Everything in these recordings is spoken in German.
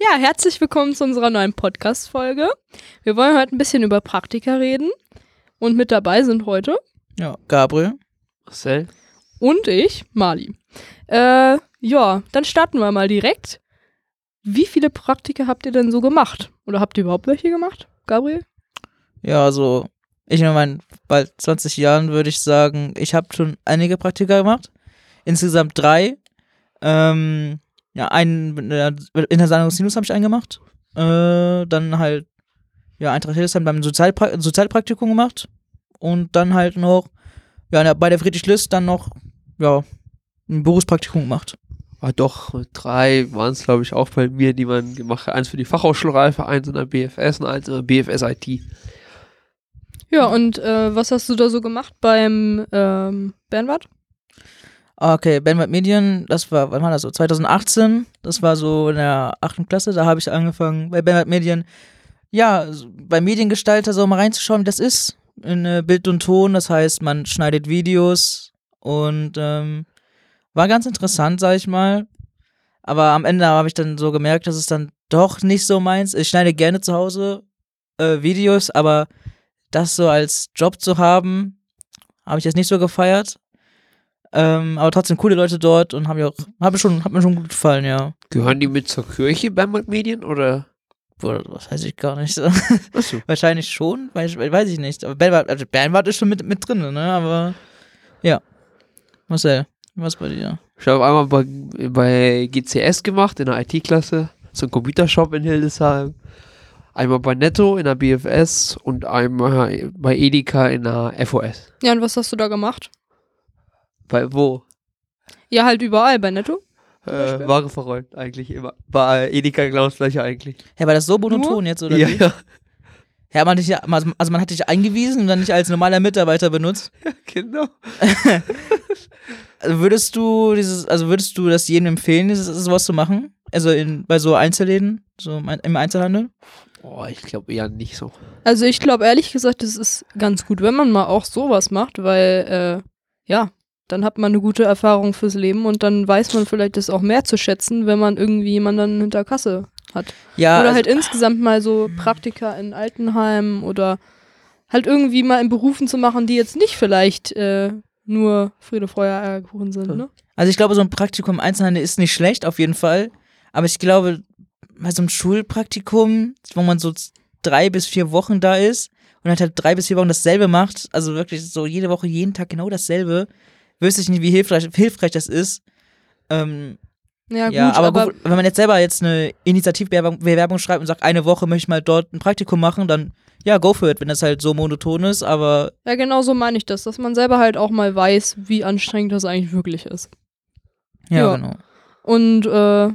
Ja, herzlich willkommen zu unserer neuen Podcast-Folge. Wir wollen heute ein bisschen über Praktika reden. Und mit dabei sind heute Ja, Gabriel. Marcel? und ich, Mali. Äh, ja, dann starten wir mal direkt. Wie viele Praktika habt ihr denn so gemacht? Oder habt ihr überhaupt welche gemacht, Gabriel? Ja, also ich in meinen bald 20 Jahren würde ich sagen, ich habe schon einige Praktika gemacht. Insgesamt drei. Ähm, ja, einen in der, in der Sendung Sinus habe ich einen gemacht. Äh, dann halt, ja, Eintracht Hildesheim beim Sozialpra Sozialpraktikum gemacht. Und dann halt noch, ja, bei der Friedrich List dann noch, ja, ein Berufspraktikum gemacht. War doch drei waren es, glaube ich, auch bei mir, die man gemacht hat. Eins für die Fachhochschulreife, eins in der BFS und eins in der BFS IT. Ja, und äh, was hast du da so gemacht beim ähm, Bernward? Okay, Benwald Medien, das war, wann war das so? 2018, das war so in der achten Klasse, da habe ich angefangen bei Benwald Medien, ja, bei Mediengestalter so mal reinzuschauen, wie das ist. In äh, Bild und Ton, das heißt, man schneidet Videos und ähm, war ganz interessant, sag ich mal. Aber am Ende habe ich dann so gemerkt, dass es dann doch nicht so meins. Ich schneide gerne zu Hause äh, Videos, aber das so als Job zu haben, habe ich jetzt nicht so gefeiert. Ähm, aber trotzdem coole Leute dort und haben ja auch, habe schon, hat mir schon gut gefallen, ja. Gehören die mit zur Kirche beim Medien oder? Boah, das weiß ich gar nicht. Achso. Wahrscheinlich schon, weiß, weiß ich nicht. Aber Bernward, also Bernward ist schon mit, mit drin, ne? Aber ja. Marcel, was bei dir? Ich habe einmal bei, bei GCS gemacht, in der IT-Klasse. So ein Computershop in Hildesheim. Einmal bei Netto in der BFS und einmal bei Edeka in der FOS. Ja, und was hast du da gemacht? Bei wo? Ja, halt überall bei Netto. Äh, Ware verräumt eigentlich immer. Bei Edeka genau das gleiche eigentlich. Ja, war das so monoton jetzt, oder ja, wie? ja, Ja, man hat dich, ja- also man hat dich eingewiesen und dann nicht als normaler Mitarbeiter benutzt. genau. Also würdest du dieses, also würdest du das jedem empfehlen, dieses, sowas zu machen? Also in, bei so Einzelläden, so im Einzelhandel? Boah, ich glaube eher nicht so. Also ich glaube ehrlich gesagt, es ist ganz gut, wenn man mal auch sowas macht, weil äh, ja, dann hat man eine gute Erfahrung fürs Leben und dann weiß man vielleicht das auch mehr zu schätzen, wenn man irgendwie jemanden hinter Kasse hat. Ja, oder also, halt insgesamt mal so Praktika in Altenheimen oder halt irgendwie mal in Berufen zu machen, die jetzt nicht vielleicht äh, nur Friede, Freude, Eierkuchen sind, ne? also ich glaube, so ein Praktikum im Einzelhandel ist nicht schlecht, auf jeden Fall. Aber ich glaube, bei so einem Schulpraktikum, wo man so drei bis vier Wochen da ist und halt, halt drei bis vier Wochen dasselbe macht, also wirklich so jede Woche, jeden Tag genau dasselbe, wüsste ich nicht, wie hilfreich, hilfreich das ist. Ähm, Ja, gut, ja, aber, aber, gut, wenn man jetzt selber jetzt eine Initiativbewerbung Bewerbung schreibt und sagt, eine Woche möchte ich mal dort ein Praktikum machen, dann ja, go for it, wenn das halt so monoton ist, aber ja, genau so meine ich das, dass man selber halt auch mal weiß, wie anstrengend das eigentlich wirklich ist. ja, Ja. genau. Und äh,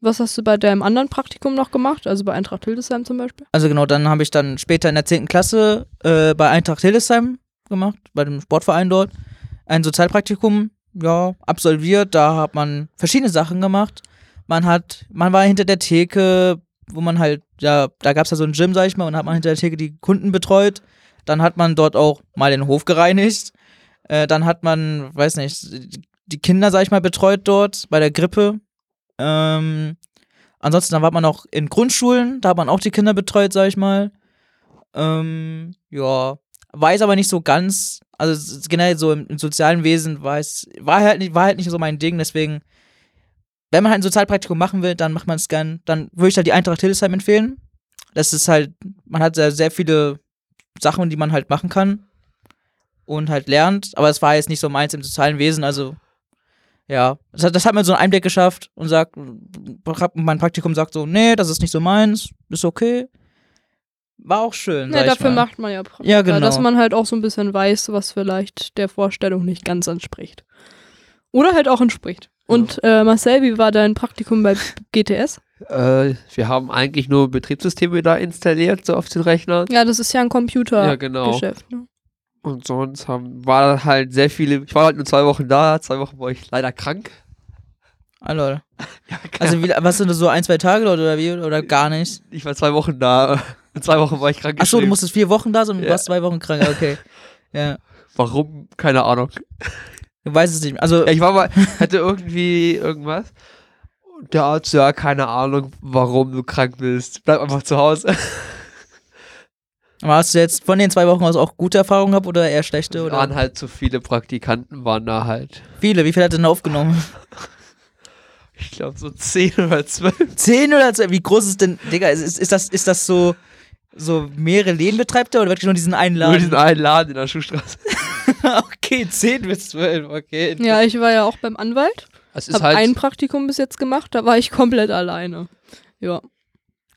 was hast du bei deinem anderen Praktikum noch gemacht? Also bei Eintracht Hildesheim zum Beispiel? Also genau, dann habe ich dann später in der 10. Klasse äh, bei Eintracht Hildesheim gemacht, bei dem Sportverein dort, ein Sozialpraktikum, ja, absolviert. Da hat man verschiedene Sachen gemacht. Man hat, man war hinter der Theke, wo man halt, ja, da gab es ja so ein Gym, sag ich mal, und hat man hinter der Theke die Kunden betreut. Dann hat man dort auch mal den Hof gereinigt. Äh, dann hat man, weiß nicht, die Kinder, sag ich mal, betreut dort bei der Grippe. Ähm, ansonsten, dann war man auch in Grundschulen, da hat man auch die Kinder betreut, sag ich mal. Ähm, ja, weiß aber nicht so ganz, also generell so im, im sozialen Wesen weiß, war halt nicht, war halt nicht so mein Ding, deswegen, wenn man halt ein Sozialpraktikum machen will, dann macht man es gern, dann würde ich halt die Eintracht Hildesheim empfehlen. Das ist halt, man hat sehr, sehr viele Sachen, die man halt machen kann und halt lernt, aber es war jetzt nicht so meins im sozialen Wesen, also ja, das hat, das hat mir so einen Einblick geschafft und sagt, mein Praktikum sagt so, nee, das ist nicht so meins, ist okay. War auch schön. Ja, sag ich dafür mal. macht man ja Praktika, Ja, genau. dass man halt auch so ein bisschen weiß, was vielleicht der Vorstellung nicht ganz entspricht. Oder halt auch entspricht. Und äh, Marcel, wie war dein Praktikum bei GTS? Äh, wir haben eigentlich nur Betriebssysteme da installiert, so auf den Rechnern. Ja, das ist ja ein Ja, genau. Computergeschäft. Ne? Und sonst haben, war halt sehr viele. Ich war halt nur zwei Wochen da. Zwei Wochen war ich leider krank. Ah, lol. Ja, Also, wie, was sind das so ein, zwei Tage oder, oder wie? Oder gar nicht? ich war zwei Wochen da. In zwei Wochen war ich krank. Ach so, du musstest vier Wochen da sein und du Ja. warst zwei Wochen krank. Okay. Ja. Warum? Keine Ahnung. Du weißt es nicht mehr. Also, Ja, ich war mal, hatte irgendwie irgendwas. Der Arzt, ja, keine Ahnung, warum du krank bist. Bleib einfach zu Hause. Aber hast du jetzt von den zwei Wochen aus auch gute Erfahrungen gehabt oder eher schlechte? Oder? Waren halt zu viele Praktikanten, waren da halt. Viele, wie viel hat er denn aufgenommen? Ich glaube so 10 oder 12. Zehn oder zwei? Wie groß ist denn, Digga, ist, ist, ist, das, ist das so, so mehrere Läden betreibt er oder wirklich nur diesen einen Nur Laden? diesen einen Laden in der Schuhstraße. okay, 10 bis 12, okay. Ja, ich war ja auch beim Anwalt. Es ist Hab halt. ein Praktikum bis jetzt gemacht, da war ich komplett alleine. Ja.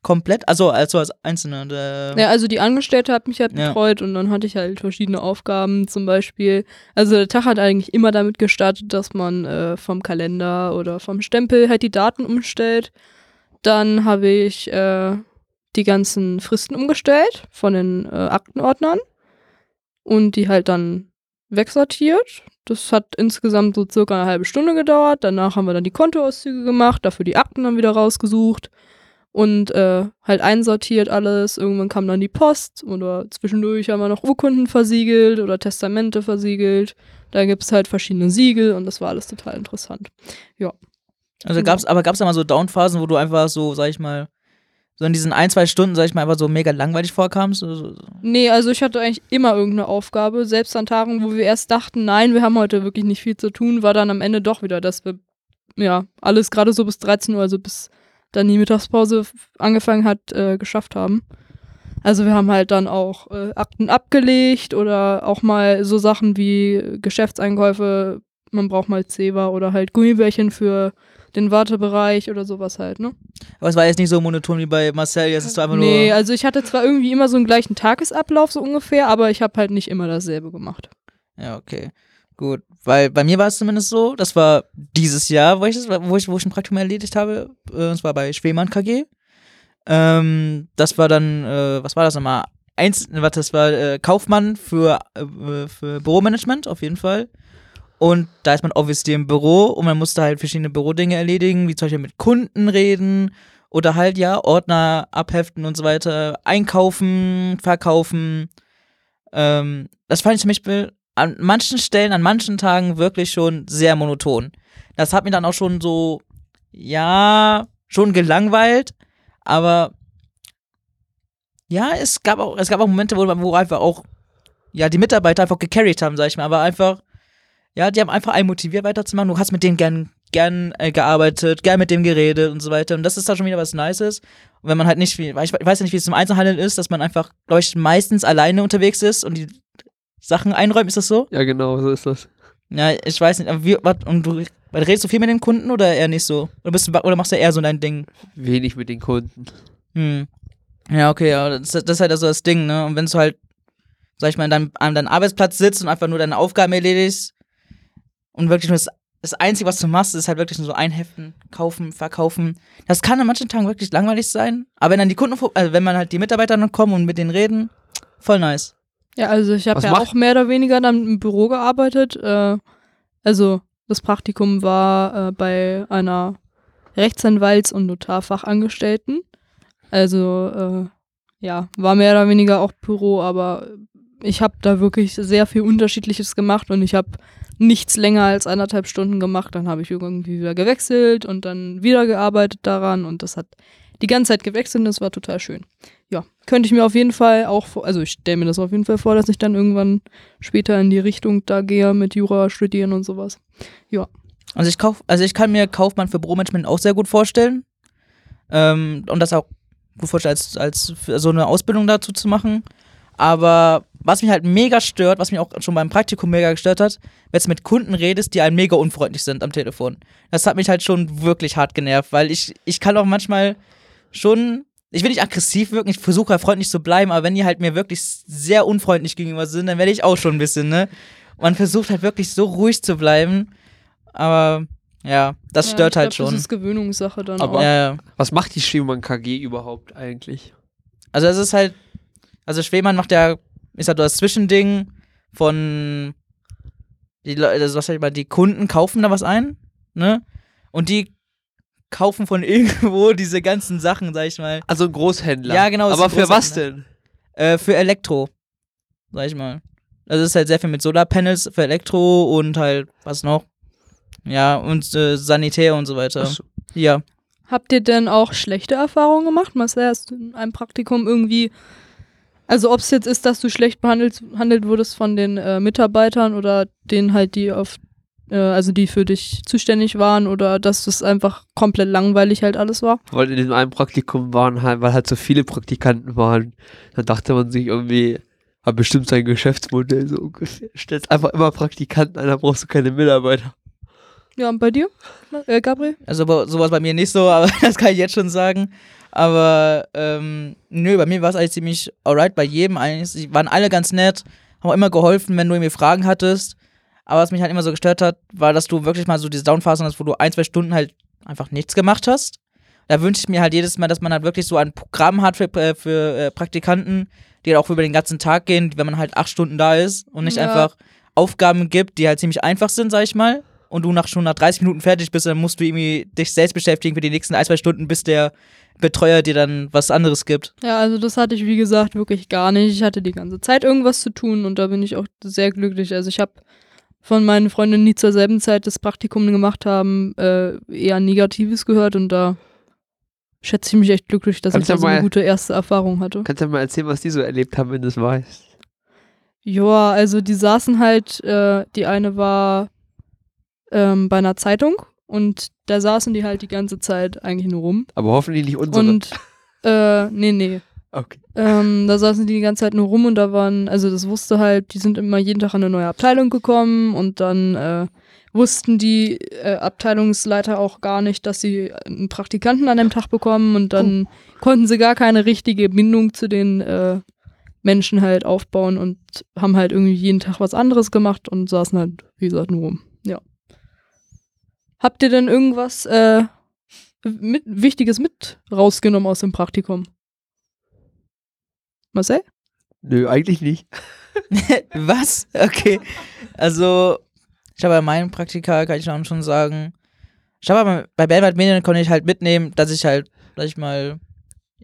Komplett? Also, also als Einzelne. Der, Ja, also die Angestellte hat mich halt Ja. betreut und dann hatte ich halt verschiedene Aufgaben, zum Beispiel, also der Tag hat eigentlich immer damit gestartet, dass man äh, vom Kalender oder vom Stempel halt die Daten umstellt. Dann habe ich äh, die ganzen Fristen umgestellt von den äh, Aktenordnern und die halt dann wegsortiert. Das hat insgesamt so circa eine halbe Stunde gedauert. Danach haben wir dann die Kontoauszüge gemacht, dafür die Akten dann wieder rausgesucht und äh, halt einsortiert alles. Irgendwann kam dann die Post oder zwischendurch haben wir noch Urkunden versiegelt oder Testamente versiegelt. Da gibt es halt verschiedene Siegel und das war alles total interessant. also gab's, aber gab es da mal so Downphasen, wo du einfach so, sag ich mal, so in diesen ein, zwei Stunden, sag ich mal, einfach so mega langweilig vorkamst? So, so. Nee, also ich hatte eigentlich immer irgendeine Aufgabe. Selbst an Tagen, wo wir erst dachten, nein, wir haben heute wirklich nicht viel zu tun, war dann am Ende doch wieder, dass wir ja alles gerade so bis 13 Uhr, also bis dann die Mittagspause angefangen hat, äh, geschafft haben. Also wir haben halt dann auch äh, Akten abgelegt oder auch mal so Sachen wie Geschäftseinkäufe, man braucht mal Zewa oder halt Gummibärchen für den Wartebereich oder sowas halt, ne? Aber es war jetzt nicht so monoton wie bei Marcel, jetzt ist du einfach Nee, nur. also ich hatte zwar irgendwie immer so einen gleichen Tagesablauf so ungefähr, aber ich habe halt nicht immer dasselbe gemacht. Ja, okay. Gut. Weil bei mir war es zumindest so, das war dieses Jahr, wo ich, wo ich, wo ich ein Praktikum erledigt habe. Äh, und zwar bei Schwemann KG. Ähm, das war dann, äh, was war das nochmal? Eins, warte, das war äh, Kaufmann für, äh, für Büromanagement auf jeden Fall. Und da ist man obviously im Büro und man musste halt verschiedene Bürodinge erledigen, wie zum Beispiel mit Kunden reden oder halt ja Ordner abheften und so weiter, einkaufen, verkaufen. Ähm, das fand ich zum Beispiel an manchen Stellen, an manchen Tagen wirklich schon sehr monoton. Das hat mir dann auch schon so, ja, schon gelangweilt, aber ja, es gab auch, es gab auch Momente, wo, wo einfach auch, ja, die Mitarbeiter einfach gecarried haben, sag ich mal, aber einfach, ja, die haben einfach einen motiviert weiterzumachen. Du hast mit denen gern, gern äh, gearbeitet, gern mit dem geredet und so weiter. Und das ist da schon wieder was Nices. Und wenn man halt nicht, weil ich weiß ja nicht, wie es im Einzelhandel ist, dass man einfach, glaube ich, meistens alleine unterwegs ist und die Sachen einräumt, ist das so? Ja, genau, so ist das. Ja, ich weiß nicht, aber wie, wat, und du redest du viel mit den Kunden oder eher nicht so? Oder, bist du, oder machst du eher so dein Ding? Wenig mit den Kunden. Hm. Ja, okay, ja, das, das ist halt also das Ding, ne? Und wenn du halt, sag ich mal, an deinem, an deinem Arbeitsplatz sitzt und einfach nur deine Aufgaben erledigst und wirklich nur das, das Einzige, was du machst, ist halt wirklich nur so einheften, kaufen, verkaufen. Das kann an manchen Tagen wirklich langweilig sein, aber wenn dann die Kunden, also wenn man halt die Mitarbeiter dann kommen und mit denen reden, voll nice. Ja, also ich habe ja macht- auch mehr oder weniger dann im Büro gearbeitet. Äh, also das Praktikum war äh, bei einer Rechtsanwalts- und Notarfachangestellten. Also äh, ja, war mehr oder weniger auch Büro, aber ich habe da wirklich sehr viel Unterschiedliches gemacht und ich habe nichts länger als eineinhalb Stunden gemacht. Dann habe ich irgendwie wieder gewechselt und dann wieder gearbeitet daran und das hat die ganze Zeit gewechselt und das war total schön. Ja, könnte ich mir auf jeden Fall auch, also ich stelle mir das auf jeden Fall vor, dass ich dann irgendwann später in die Richtung da gehe mit Jura studieren und sowas. Also ich kauf, also ich kann mir Kaufmann für Büromanagement auch sehr gut vorstellen. Ähm, und das auch gut vorstellen, als, als so eine Ausbildung dazu zu machen. Aber was mich halt mega stört, was mich auch schon beim Praktikum mega gestört hat, wenn du mit Kunden redest, die einem mega unfreundlich sind am Telefon. Das hat mich halt schon wirklich hart genervt, weil ich, ich kann auch manchmal schon, ich will nicht aggressiv wirken, ich versuche ja freundlich zu bleiben, aber wenn die halt mir wirklich sehr unfreundlich gegenüber sind, dann werde ich auch schon ein bisschen, ne? Man versucht halt wirklich so ruhig zu bleiben, aber ja, das Ja, stört ich halt glaub, schon. Das ist Gewöhnungssache dann Aber- auch. Ja, ja. Was macht die Schwiemann KG überhaupt eigentlich? Also es ist halt, also Schwemann macht ja, ist halt das Zwischending von, die Leute, also was sag ich mal, die Kunden kaufen da was ein, ne? Und die kaufen von irgendwo diese ganzen Sachen, sag ich mal, Also ein Großhändler. Ja, genau, Aber für was denn? äh, für Elektro, sag ich mal. Also es ist halt sehr viel mit Solarpanels für Elektro und halt, was noch? Ja, und äh, Sanitär und so weiter. Achso. Ja. Habt ihr denn auch schlechte Erfahrungen gemacht? Marcel, hast du in einem Praktikum irgendwie, also ob es jetzt ist, dass du schlecht behandelt, behandelt wurdest von den äh, Mitarbeitern oder denen halt, die auf, also die für dich zuständig waren oder dass das einfach komplett langweilig halt alles war? Weil in dem einen Praktikum waren halt, weil halt so viele Praktikanten waren, dann dachte man sich irgendwie, hat bestimmt sein Geschäftsmodell so ungefähr. Stellst einfach immer Praktikanten ein, da brauchst du keine Mitarbeiter. Ja, und bei dir, äh, Gabriel? Also sowas bei mir nicht so, aber das kann ich jetzt schon sagen. Aber ähm, nö, bei mir war es eigentlich ziemlich alright bei jedem eigentlich. Sie waren alle ganz nett, haben auch immer geholfen, wenn du irgendwie Fragen hattest. Aber was mich halt immer so gestört hat, war, dass du wirklich mal so diese Downphasen hast, wo du ein, zwei Stunden halt einfach nichts gemacht hast. Da wünsche ich mir halt jedes Mal, dass man halt wirklich so ein Programm hat für, äh, für äh, Praktikanten, die halt auch über den ganzen Tag gehen, wenn man halt acht Stunden da ist und nicht Ja. einfach Aufgaben gibt, die halt ziemlich einfach sind, sag ich mal. Und du nach schon nach 30 Minuten fertig bist, dann musst du irgendwie dich selbst beschäftigen für die nächsten ein, zwei Stunden, bis der Betreuer dir dann was anderes gibt. Ja, also das hatte ich, wie gesagt, wirklich gar nicht. Ich hatte die ganze Zeit irgendwas zu tun und da bin ich auch sehr glücklich. Also ich habe von meinen Freundinnen, die zur selben Zeit das Praktikum gemacht haben, äh, eher Negatives gehört und da schätze ich mich echt glücklich, dass Kannst ich da so eine gute erste Erfahrung hatte. Kannst du mal erzählen, was die so erlebt haben, wenn du es weißt. Ja, also die saßen halt, äh, die eine war ähm, bei einer Zeitung und da saßen die halt die ganze Zeit eigentlich nur rum. Aber hoffentlich nicht unsere. Und äh, nee, nee. Okay. Ähm, da saßen die die ganze Zeit nur rum und da waren, also das wusste halt, die sind immer jeden Tag an eine neue Abteilung gekommen und dann äh, wussten die äh, Abteilungsleiter auch gar nicht, dass sie einen Praktikanten an dem Tag bekommen und dann konnten sie gar keine richtige Bindung zu den äh, Menschen halt aufbauen und haben halt irgendwie jeden Tag was anderes gemacht und saßen halt, wie gesagt, nur rum. Ja. Habt ihr denn irgendwas äh, mit, Wichtiges mit rausgenommen aus dem Praktikum? Marcel? Nö, eigentlich nicht. was? Okay. Also, ich habe bei meinem Praktika, kann ich auch schon sagen, ich habe bei Bernhard Medien konnte ich halt mitnehmen, dass ich halt, sag ich mal,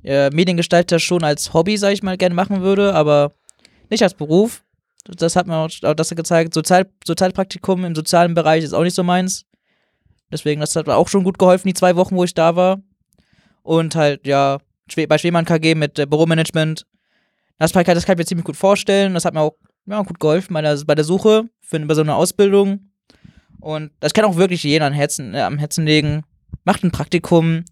äh, Mediengestalter schon als Hobby, sag ich mal, gerne machen würde, aber nicht als Beruf. Das hat mir auch, auch das gezeigt. Sozial, Sozialpraktikum im sozialen Bereich ist auch nicht so meins. Deswegen, das hat mir auch schon gut geholfen, die zwei Wochen, wo ich da war. Und halt, ja, bei Schwemann KG mit äh, Büromanagement. Das, kann- das kann ich mir ziemlich gut vorstellen. Das hat mir auch ja, gut geholfen bei der, bei der Suche für bei so eine Ausbildung. Und das kann auch wirklich jeder am Herzen, äh, am Herzen legen. Macht ein Praktikum.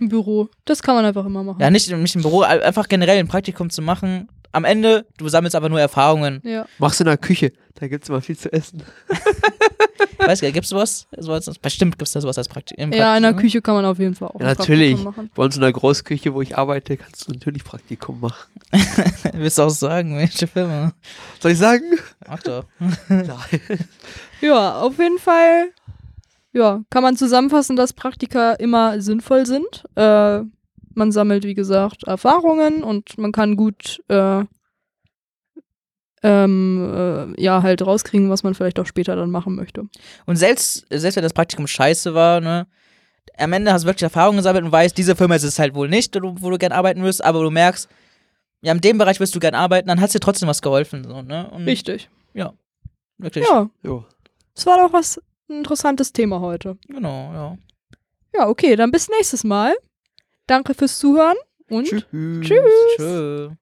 Im Büro. Das kann man einfach immer machen. Ja, nicht, nicht im Büro, ein- einfach generell ein Praktikum zu machen. Am Ende, du sammelst aber nur Erfahrungen. Ja. Mach's in der Küche, da gibt's immer viel zu essen. Weißt du, gibt's sowas? sowas? Bestimmt gibt's da sowas als Praktikum. ja, in der Küche kann man auf jeden Fall auch. Ja, natürlich. Praktikum Machen. Bei uns in der Großküche, wo ich arbeite, kannst du natürlich Praktikum machen. Willst du auch sagen, welche Firma? Soll ich sagen? Ach doch. Nein. Ja, auf jeden Fall. Ja, kann man zusammenfassen, dass Praktika immer sinnvoll sind. Äh, man sammelt, wie gesagt, Erfahrungen und man kann gut äh, ähm, äh, ja, halt rauskriegen, was man vielleicht auch später dann machen möchte. Und selbst, selbst wenn das Praktikum scheiße war, ne, am Ende hast du wirklich Erfahrungen gesammelt und weißt, diese Firma ist es halt wohl nicht, wo du, gern arbeiten wirst, aber du merkst, ja, in dem Bereich wirst du gern arbeiten, dann hat es dir trotzdem was geholfen. So, ne? Und Richtig. Wirklich. Ja, Jo. das war doch was ein interessantes Thema heute. Genau, ja. Ja, okay, dann bis nächstes Mal. Danke fürs Zuhören und Tschüss. Tschüss. Tschö.